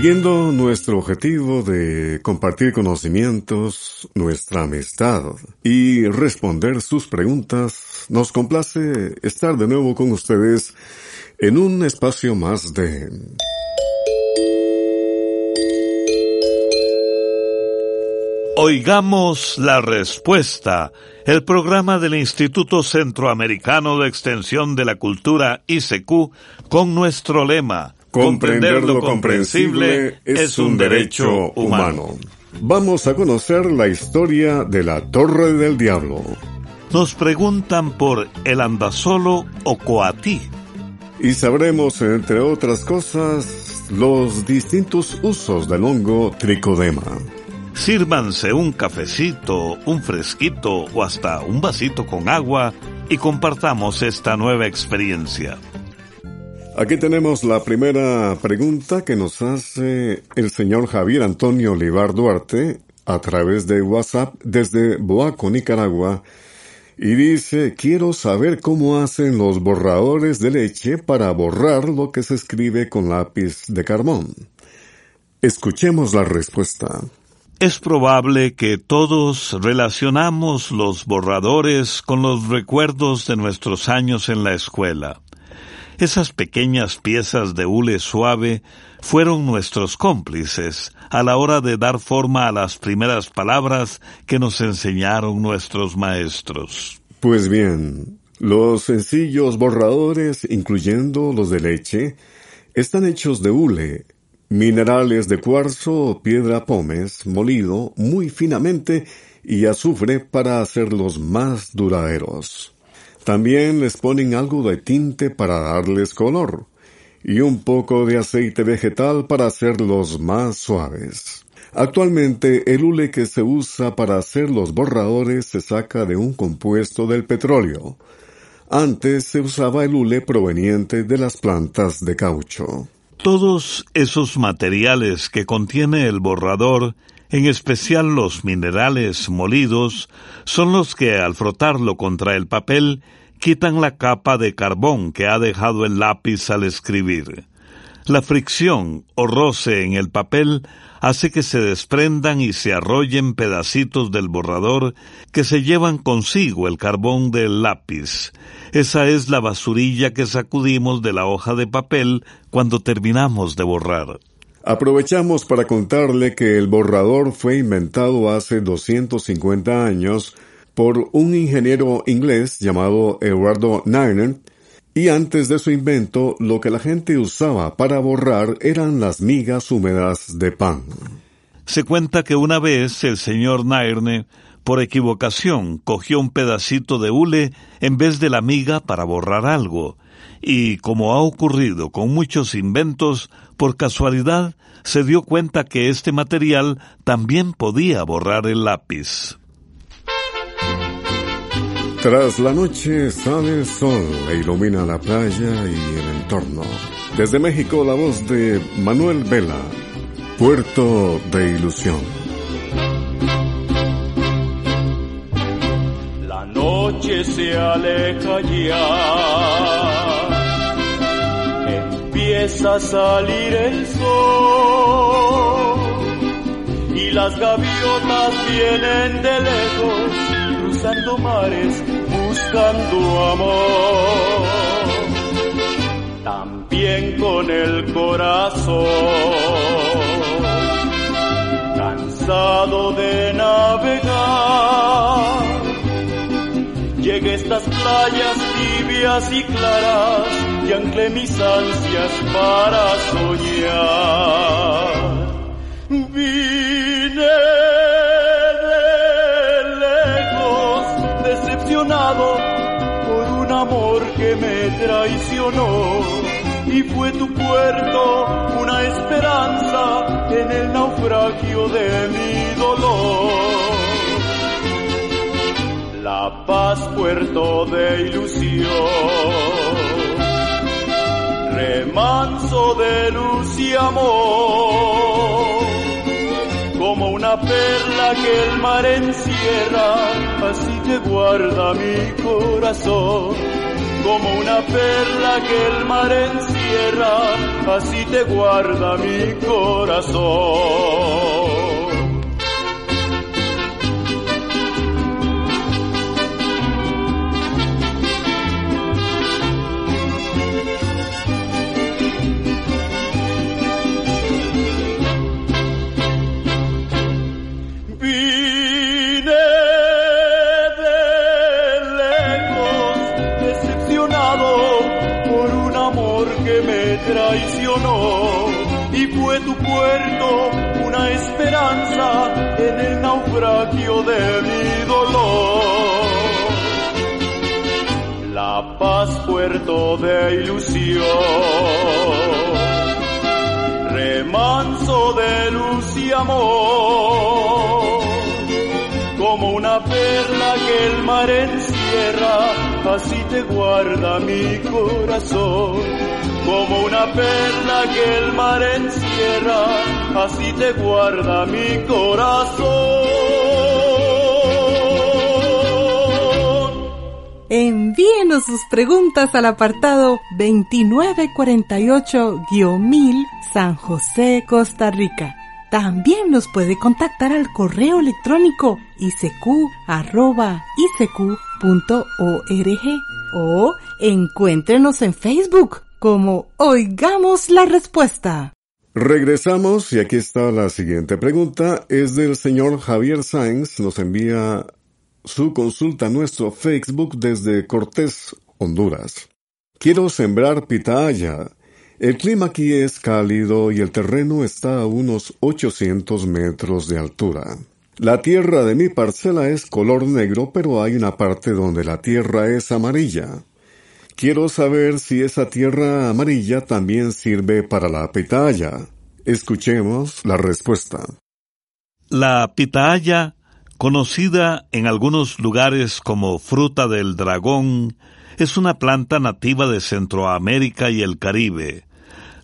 Siguiendo nuestro objetivo de compartir conocimientos, nuestra amistad y responder sus preguntas, nos complace estar de nuevo con ustedes en un espacio más de... Oigamos la respuesta, el programa del Instituto Centroamericano de Extensión de la Cultura ICQ con nuestro lema Comprender lo comprensible es un derecho humano. Vamos a conocer la historia de la Torre del Diablo. Nos preguntan por el andasolo o coatí. Y sabremos, entre otras cosas, los distintos usos del hongo tricodema. Sírvanse un cafecito, un fresquito o hasta un vasito con agua y compartamos esta nueva experiencia. Aquí tenemos la primera pregunta que nos hace el señor Javier Antonio Olivar Duarte a través de WhatsApp desde Boaco, Nicaragua, y dice, quiero saber cómo hacen los borradores de leche para borrar lo que se escribe con lápiz de carbón. Escuchemos la respuesta. Es probable que todos relacionamos los borradores con los recuerdos de nuestros años en la escuela. Esas pequeñas piezas de hule suave fueron nuestros cómplices a la hora de dar forma a las primeras palabras que nos enseñaron nuestros maestros. Pues bien, los sencillos borradores, incluyendo los de leche, están hechos de hule, minerales de cuarzo o piedra pómez molido muy finamente y azufre para hacerlos más duraderos. También les ponen algo de tinte para darles color y un poco de aceite vegetal para hacerlos más suaves. Actualmente el hule que se usa para hacer los borradores se saca de un compuesto del petróleo. Antes se usaba el hule proveniente de las plantas de caucho. Todos esos materiales que contiene el borrador en especial los minerales molidos, son los que al frotarlo contra el papel quitan la capa de carbón que ha dejado el lápiz al escribir. La fricción o roce en el papel hace que se desprendan y se arrollen pedacitos del borrador que se llevan consigo el carbón del lápiz. Esa es la basurilla que sacudimos de la hoja de papel cuando terminamos de borrar. Aprovechamos para contarle que el borrador fue inventado hace 250 años por un ingeniero inglés llamado Eduardo Nairner, y antes de su invento lo que la gente usaba para borrar eran las migas húmedas de pan. Se cuenta que una vez el señor Nairne, por equivocación, cogió un pedacito de hule en vez de la miga para borrar algo, y como ha ocurrido con muchos inventos, por casualidad se dio cuenta que este material también podía borrar el lápiz. Tras la noche sale el sol e ilumina la playa y el entorno. Desde México la voz de Manuel Vela, Puerto de Ilusión. La noche se aleja ya empieza a salir el sol. Y las gaviotas vienen de lejos cruzando mares buscando amor, también con el corazón, cansado de navegar, llegué a estas playas tibias y claras y anclé mis ansias para soñar. Vine por un amor que me traicionó y fue tu puerto una esperanza en el naufragio de mi dolor. La paz puerto de ilusión, remanso de luz y amor como una perla que el mar encierra, así te guarda mi corazón. Como una perla que el mar encierra, así te guarda mi corazón. Y fue tu puerto una esperanza en el naufragio de mi dolor. La paz puerto de ilusión, remanso de luz y amor, como una perla que el mar encierra, así te guarda mi corazón como una perla que el mar encierra, así te guarda mi corazón. Envíenos sus preguntas al apartado 2948-1000 San José, Costa Rica. También nos puede contactar al correo electrónico isq.org o encuéntrenos en Facebook como Oigamos la Respuesta. Regresamos y aquí está la siguiente pregunta. Es del señor Javier Sáenz. Nos envía su consulta a nuestro Facebook desde Cortés, Honduras. Quiero sembrar pitaya. El clima aquí es cálido y el terreno está a unos 800 metros de altura. La tierra de mi parcela es color negro, pero hay una parte donde la tierra es amarilla. Quiero saber si esa tierra amarilla también sirve para la pitaya. Escuchemos la respuesta. La pitaya, conocida en algunos lugares como fruta del dragón, es una planta nativa de Centroamérica y el Caribe.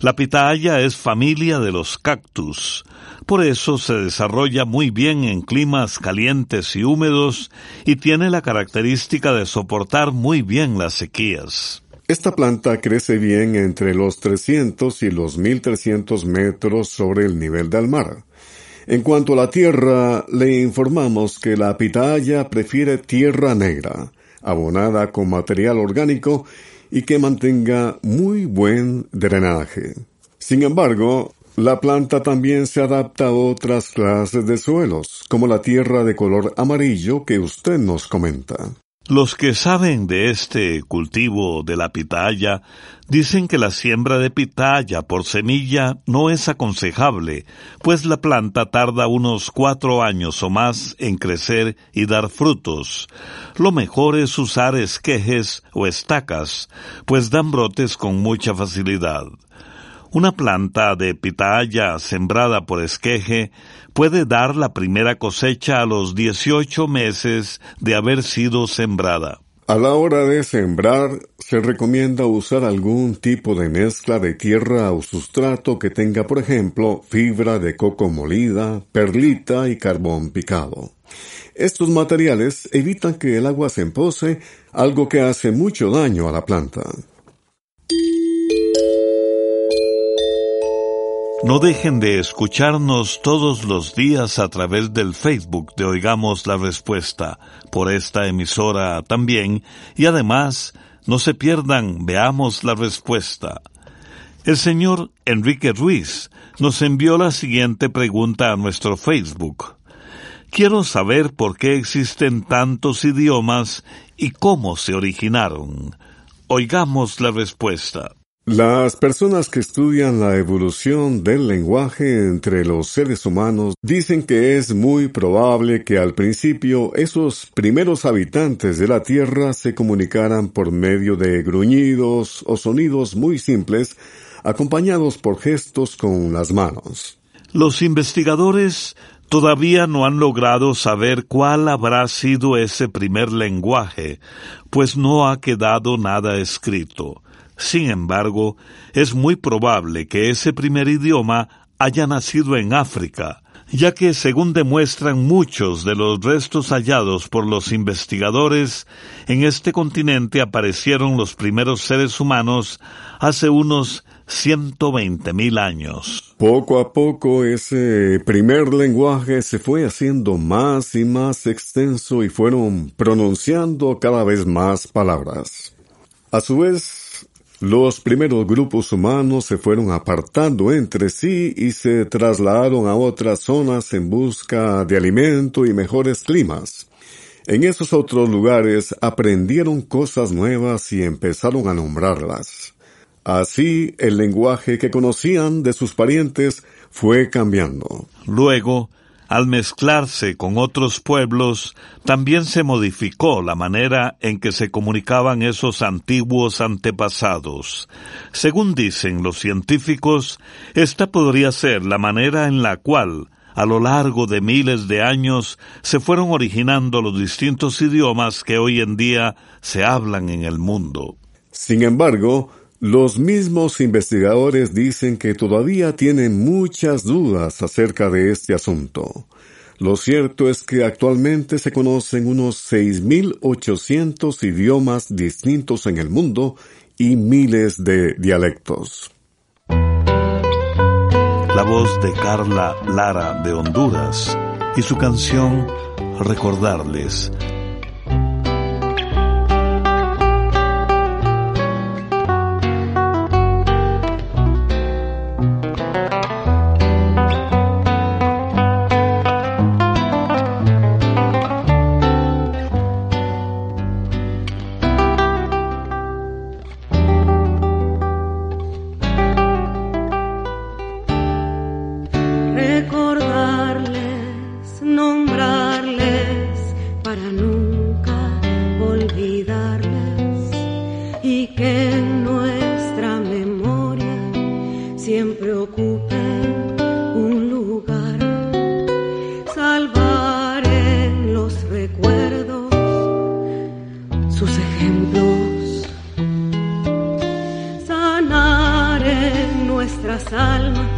La pitaya es familia de los cactus, por eso se desarrolla muy bien en climas calientes y húmedos y tiene la característica de soportar muy bien las sequías. Esta planta crece bien entre los 300 y los 1300 metros sobre el nivel del mar. En cuanto a la tierra, le informamos que la pitaya prefiere tierra negra, abonada con material orgánico y que mantenga muy buen drenaje. Sin embargo, la planta también se adapta a otras clases de suelos, como la tierra de color amarillo que usted nos comenta. Los que saben de este cultivo de la pitaya dicen que la siembra de pitaya por semilla no es aconsejable, pues la planta tarda unos cuatro años o más en crecer y dar frutos. Lo mejor es usar esquejes o estacas, pues dan brotes con mucha facilidad. Una planta de pitaya sembrada por esqueje puede dar la primera cosecha a los 18 meses de haber sido sembrada. A la hora de sembrar, se recomienda usar algún tipo de mezcla de tierra o sustrato que tenga, por ejemplo, fibra de coco molida, perlita y carbón picado. Estos materiales evitan que el agua se empose, algo que hace mucho daño a la planta. No dejen de escucharnos todos los días a través del Facebook de Oigamos la Respuesta, por esta emisora también, y además, no se pierdan, veamos la respuesta. El señor Enrique Ruiz nos envió la siguiente pregunta a nuestro Facebook. Quiero saber por qué existen tantos idiomas y cómo se originaron. Oigamos la respuesta. Las personas que estudian la evolución del lenguaje entre los seres humanos dicen que es muy probable que al principio esos primeros habitantes de la Tierra se comunicaran por medio de gruñidos o sonidos muy simples acompañados por gestos con las manos. Los investigadores todavía no han logrado saber cuál habrá sido ese primer lenguaje, pues no ha quedado nada escrito. Sin embargo, es muy probable que ese primer idioma haya nacido en África, ya que según demuestran muchos de los restos hallados por los investigadores, en este continente aparecieron los primeros seres humanos hace unos 120 mil años. Poco a poco ese primer lenguaje se fue haciendo más y más extenso y fueron pronunciando cada vez más palabras. A su vez, los primeros grupos humanos se fueron apartando entre sí y se trasladaron a otras zonas en busca de alimento y mejores climas. En esos otros lugares aprendieron cosas nuevas y empezaron a nombrarlas. Así el lenguaje que conocían de sus parientes fue cambiando. Luego, al mezclarse con otros pueblos, también se modificó la manera en que se comunicaban esos antiguos antepasados. Según dicen los científicos, esta podría ser la manera en la cual, a lo largo de miles de años, se fueron originando los distintos idiomas que hoy en día se hablan en el mundo. Sin embargo, los mismos investigadores dicen que todavía tienen muchas dudas acerca de este asunto. Lo cierto es que actualmente se conocen unos 6.800 idiomas distintos en el mundo y miles de dialectos. La voz de Carla Lara de Honduras y su canción Recordarles olvidarlas y que nuestra memoria siempre ocupe un lugar. Salvar en los recuerdos sus ejemplos. Sanar en nuestras almas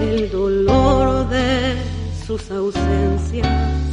el dolor de sus ausencias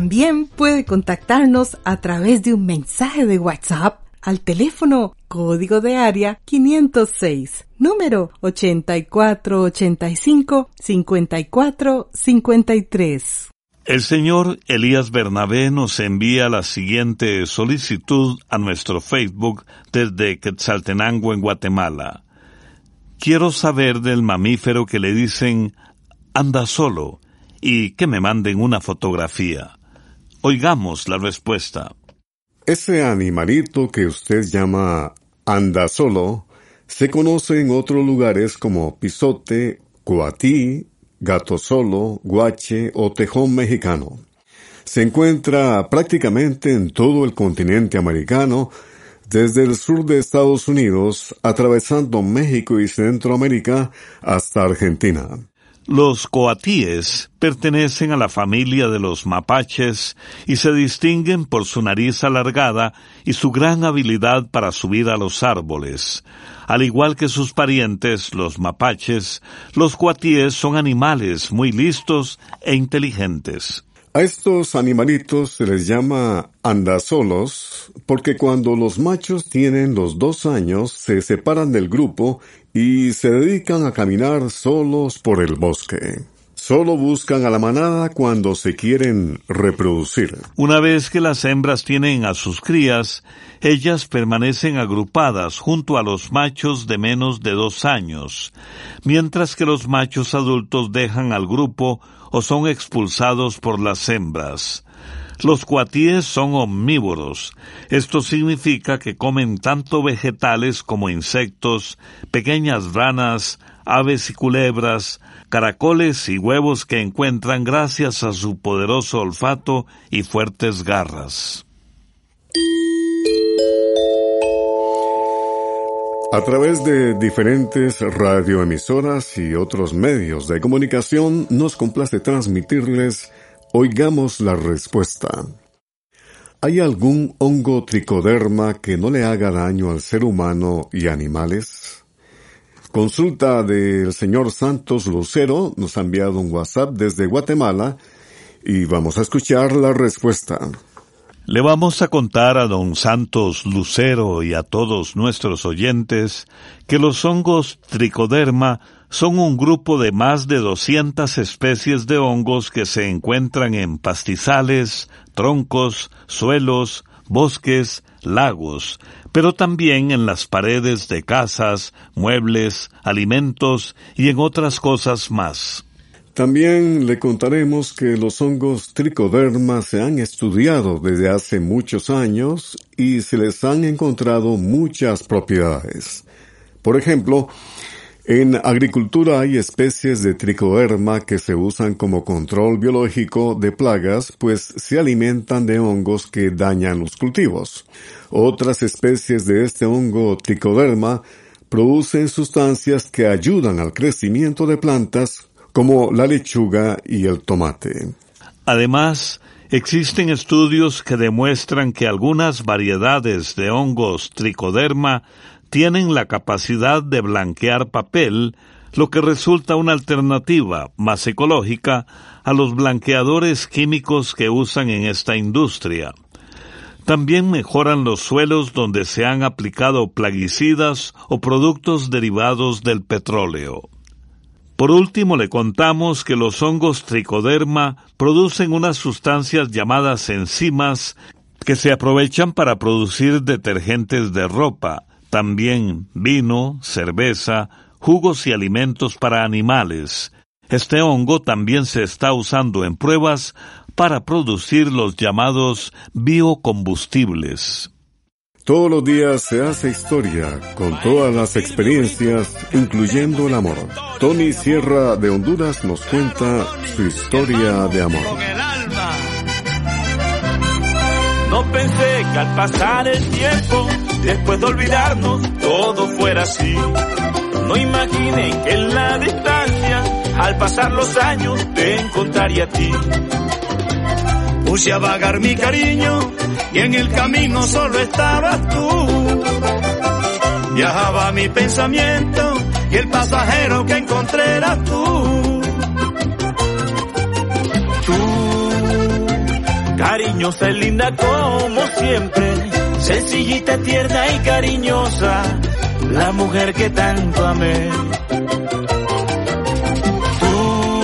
También puede contactarnos a través de un mensaje de WhatsApp al teléfono código de área 506, número 8485-5453. El señor Elías Bernabé nos envía la siguiente solicitud a nuestro Facebook desde Quetzaltenango en Guatemala. Quiero saber del mamífero que le dicen anda solo y que me manden una fotografía. Oigamos la respuesta. Ese animalito que usted llama anda solo se conoce en otros lugares como pisote, coatí, gato solo, guache o tejón mexicano. Se encuentra prácticamente en todo el continente americano, desde el sur de Estados Unidos, atravesando México y Centroamérica hasta Argentina. Los coatíes pertenecen a la familia de los mapaches y se distinguen por su nariz alargada y su gran habilidad para subir a los árboles. Al igual que sus parientes, los mapaches, los coatíes son animales muy listos e inteligentes. A estos animalitos se les llama andasolos porque cuando los machos tienen los dos años se separan del grupo y se dedican a caminar solos por el bosque. Solo buscan a la manada cuando se quieren reproducir. Una vez que las hembras tienen a sus crías, ellas permanecen agrupadas junto a los machos de menos de dos años, mientras que los machos adultos dejan al grupo o son expulsados por las hembras. Los cuatíes son omnívoros. Esto significa que comen tanto vegetales como insectos, pequeñas ranas, aves y culebras, caracoles y huevos que encuentran gracias a su poderoso olfato y fuertes garras. A través de diferentes radioemisoras y otros medios de comunicación nos complace transmitirles Oigamos la respuesta. ¿Hay algún hongo tricoderma que no le haga daño al ser humano y animales? Consulta del señor Santos Lucero nos ha enviado un WhatsApp desde Guatemala y vamos a escuchar la respuesta. Le vamos a contar a don Santos Lucero y a todos nuestros oyentes que los hongos tricoderma son un grupo de más de 200 especies de hongos que se encuentran en pastizales, troncos, suelos, bosques, lagos, pero también en las paredes de casas, muebles, alimentos y en otras cosas más. También le contaremos que los hongos tricoderma se han estudiado desde hace muchos años y se les han encontrado muchas propiedades. Por ejemplo, en agricultura hay especies de tricoderma que se usan como control biológico de plagas, pues se alimentan de hongos que dañan los cultivos. Otras especies de este hongo tricoderma producen sustancias que ayudan al crecimiento de plantas como la lechuga y el tomate. Además, existen estudios que demuestran que algunas variedades de hongos tricoderma tienen la capacidad de blanquear papel, lo que resulta una alternativa más ecológica a los blanqueadores químicos que usan en esta industria. También mejoran los suelos donde se han aplicado plaguicidas o productos derivados del petróleo. Por último, le contamos que los hongos tricoderma producen unas sustancias llamadas enzimas que se aprovechan para producir detergentes de ropa, también vino, cerveza, jugos y alimentos para animales. Este hongo también se está usando en pruebas para producir los llamados biocombustibles. Todos los días se hace historia con todas las experiencias, incluyendo el amor. Tony Sierra de Honduras nos cuenta su historia de amor. Pensé que al pasar el tiempo, después de olvidarnos, todo fuera así. No imaginé que en la distancia, al pasar los años, te encontraría a ti. Puse a vagar mi cariño y en el camino solo estabas tú. Viajaba mi pensamiento y el pasajero que encontré era tú. Cariñosa y linda como siempre, sencillita, tierna y cariñosa, la mujer que tanto amé. Tú,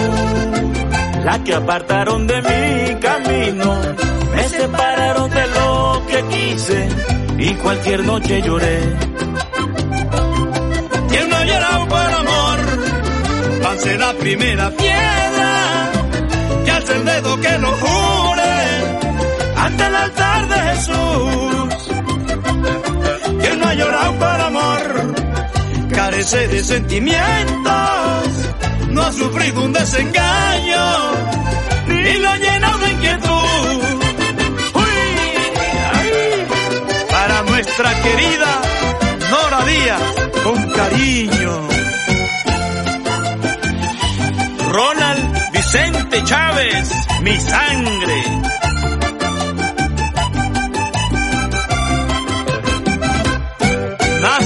la que apartaron de mi camino, me separaron de lo que quise y cualquier noche lloré. ¿Quién no ha llorado por amor? Pase la primera piedra y alce el dedo que lo jure ante el altar de Jesús. ¿Quién no ha llorado por amor? Carece de sentimientos, no ha sufrido un desengaño, ni lo ha llenado de inquietud. Uy, para nuestra querida Nora Díaz, con cariño. Ronald Vicente Chávez, mi sangre.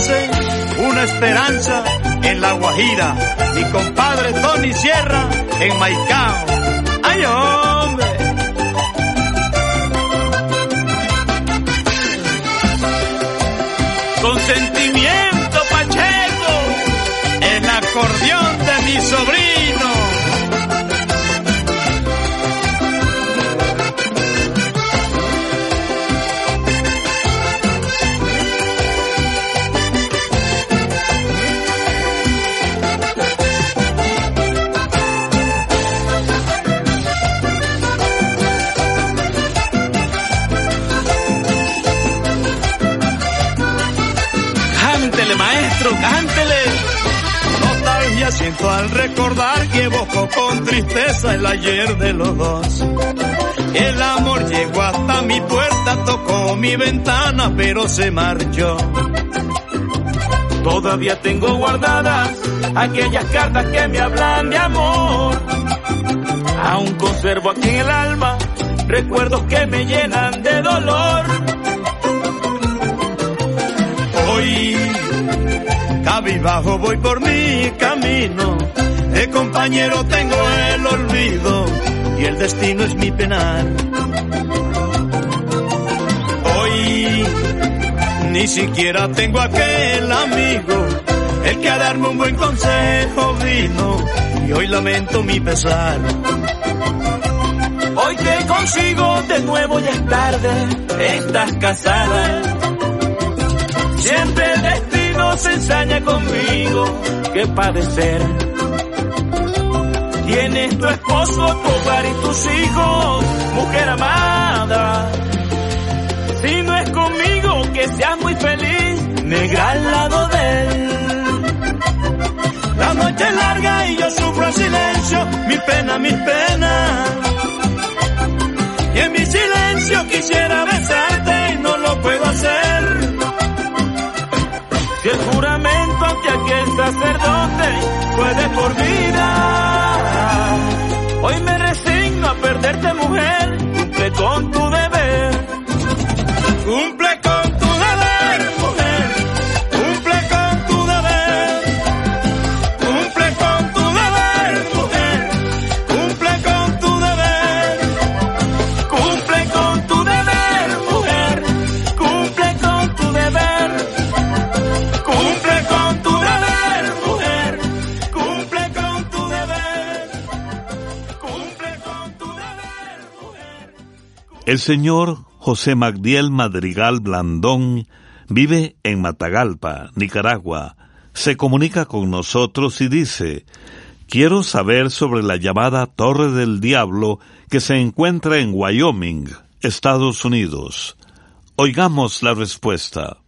Una esperanza en La Guajira. Mi compadre Tony Sierra en Maicao. ¡Ay, hombre! Con sentimiento Pacheco, El acordeón de mi sobrino. Maestro, cántele. Nostalgia siento al recordar que evoco con tristeza el ayer de los dos. El amor llegó hasta mi puerta, tocó mi ventana, pero se marchó. Todavía tengo guardadas aquellas cartas que me hablan de amor. Aún conservo aquí en el alma recuerdos que me llenan de dolor. Hoy, cabizbajo voy por mi camino. De compañero tengo el olvido y el destino es mi penar. Hoy, ni siquiera tengo aquel amigo, el que a darme un buen consejo vino y hoy lamento mi pesar. Hoy te consigo de nuevo, ya es tarde, estás casada. Se ensaña conmigo, que padecer. Tienes tu esposo, tu hogar y tus hijos, mujer amada. Si no es conmigo, que seas muy feliz, negra al lado de él. La noche es larga y yo sufro en silencio, mi pena, mis penas. Y en mi silencio quisiera besarte fue por vida, hoy me resigno a perderte mujer, cumple con tu deber. El señor José Magdiel Madrigal Blandón vive en Matagalpa, Nicaragua. Se comunica con nosotros y dice, quiero saber sobre la llamada Torre del Diablo que se encuentra en Wyoming, Estados Unidos. Oigamos la respuesta.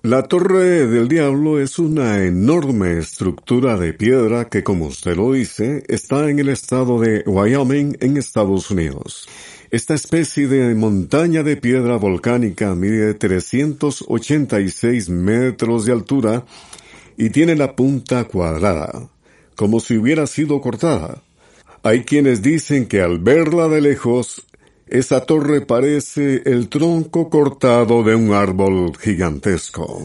La Torre del Diablo es una enorme estructura de piedra que, como usted lo dice, está en el estado de Wyoming, en Estados Unidos. Esta especie de montaña de piedra volcánica mide 386 metros de altura y tiene la punta cuadrada, como si hubiera sido cortada. Hay quienes dicen que al verla de lejos esa torre parece el tronco cortado de un árbol gigantesco.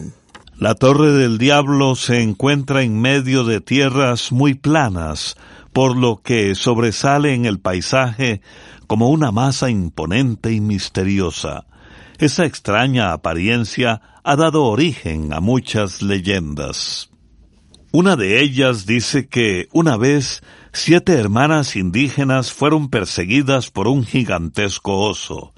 La Torre del Diablo se encuentra en medio de tierras muy planas, por lo que sobresale en el paisaje como una masa imponente y misteriosa. Esa extraña apariencia ha dado origen a muchas leyendas. Una de ellas dice que una vez siete hermanas indígenas fueron perseguidas por un gigantesco oso.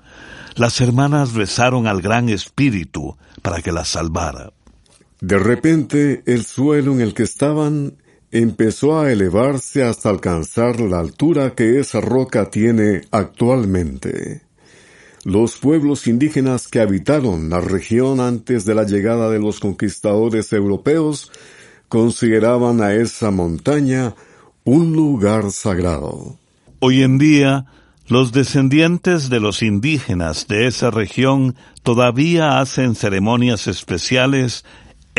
Las hermanas besaron al gran espíritu para que las salvara. De repente, el suelo en el que estaban empezó a elevarse hasta alcanzar la altura que esa roca tiene actualmente. Los pueblos indígenas que habitaron la región antes de la llegada de los conquistadores europeos consideraban a esa montaña un lugar sagrado. Hoy en día, los descendientes de los indígenas de esa región todavía hacen ceremonias especiales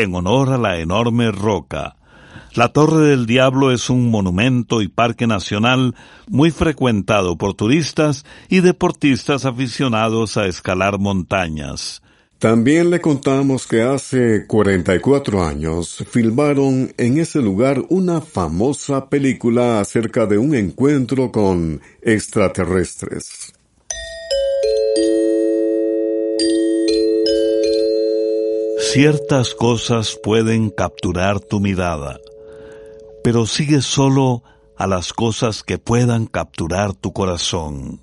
en honor a la enorme roca. La Torre del Diablo es un monumento y parque nacional muy frecuentado por turistas y deportistas aficionados a escalar montañas. También le contamos que hace 44 años filmaron en ese lugar una famosa película acerca de un encuentro con extraterrestres. Ciertas cosas pueden capturar tu mirada, pero sigue solo a las cosas que puedan capturar tu corazón.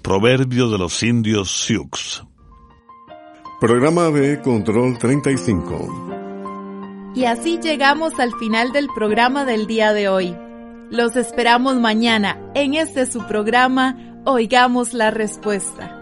Proverbio de los indios Sioux. Programa B Control 35. Y así llegamos al final del programa del día de hoy. Los esperamos mañana en este su programa Oigamos la Respuesta.